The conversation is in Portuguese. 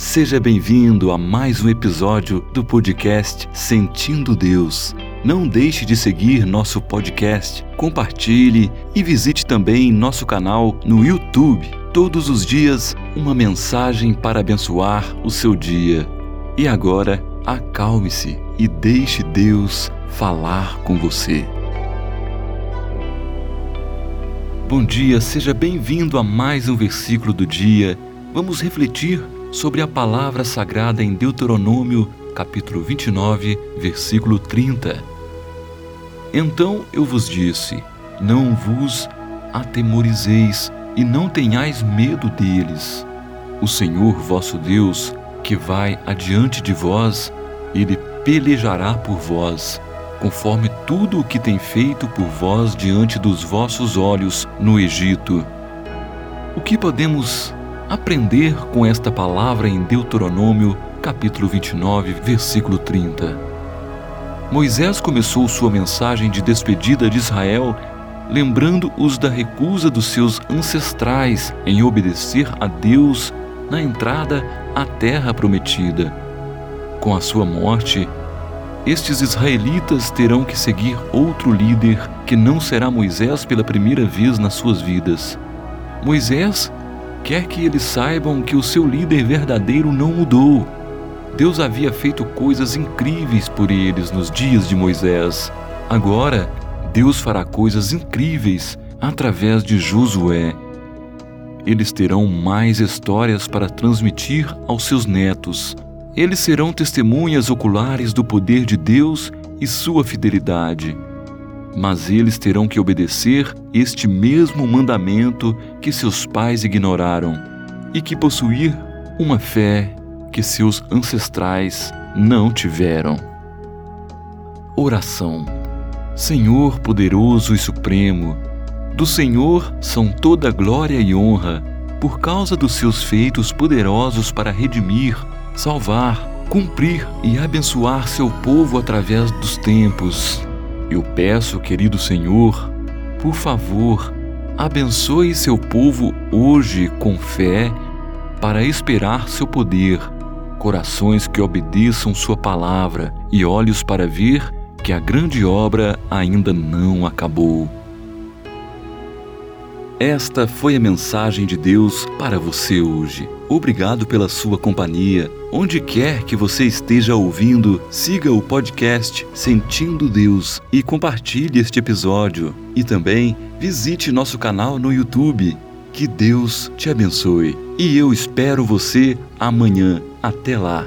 Seja bem-vindo a mais um episódio do podcast Sentindo Deus. Não deixe de seguir nosso podcast, compartilhe e visite também nosso canal no YouTube. Todos os dias, uma mensagem para abençoar o seu dia. E agora, acalme-se e deixe Deus falar com você. Bom dia, seja bem-vindo a mais um versículo do dia. Vamos refletir sobre a palavra sagrada em Deuteronômio, capítulo 29, versículo 30. Então eu vos disse: Não vos atemorizeis e não tenhais medo deles. O Senhor vosso Deus, que vai adiante de vós, ele pelejará por vós, conforme tudo o que tem feito por vós diante dos vossos olhos no Egito. O que podemos aprender com esta palavra em Deuteronômio, capítulo 29, versículo 30. Moisés começou sua mensagem de despedida de Israel lembrando-os da recusa dos seus ancestrais em obedecer a Deus na entrada à terra prometida. Com a sua morte, estes israelitas terão que seguir outro líder que não será Moisés pela primeira vez nas suas vidas. Moisés quer que eles saibam que o seu líder verdadeiro não mudou. Deus havia feito coisas incríveis por eles nos dias de Moisés. Agora, Deus fará coisas incríveis através de Josué. Eles terão mais histórias para transmitir aos seus netos. Eles serão testemunhas oculares do poder de Deus e sua fidelidade mas eles terão que obedecer este mesmo mandamento que seus pais ignoraram e que possuir uma fé que seus ancestrais não tiveram. Oração. Senhor poderoso e supremo, do Senhor são toda glória e honra, por causa dos seus feitos poderosos para redimir, salvar, cumprir e abençoar seu povo através dos tempos. Eu peço, querido Senhor, por favor, abençoe seu povo hoje com fé para esperar seu poder, corações que obedeçam sua palavra e olhos para ver que a grande obra ainda não acabou. Esta foi a mensagem de Deus para você hoje. Obrigado pela sua companhia. Onde quer que você esteja ouvindo, siga o podcast Sentindo Deus e compartilhe este episódio. E também visite nosso canal no YouTube. Que Deus te abençoe. E eu espero você amanhã. Até lá.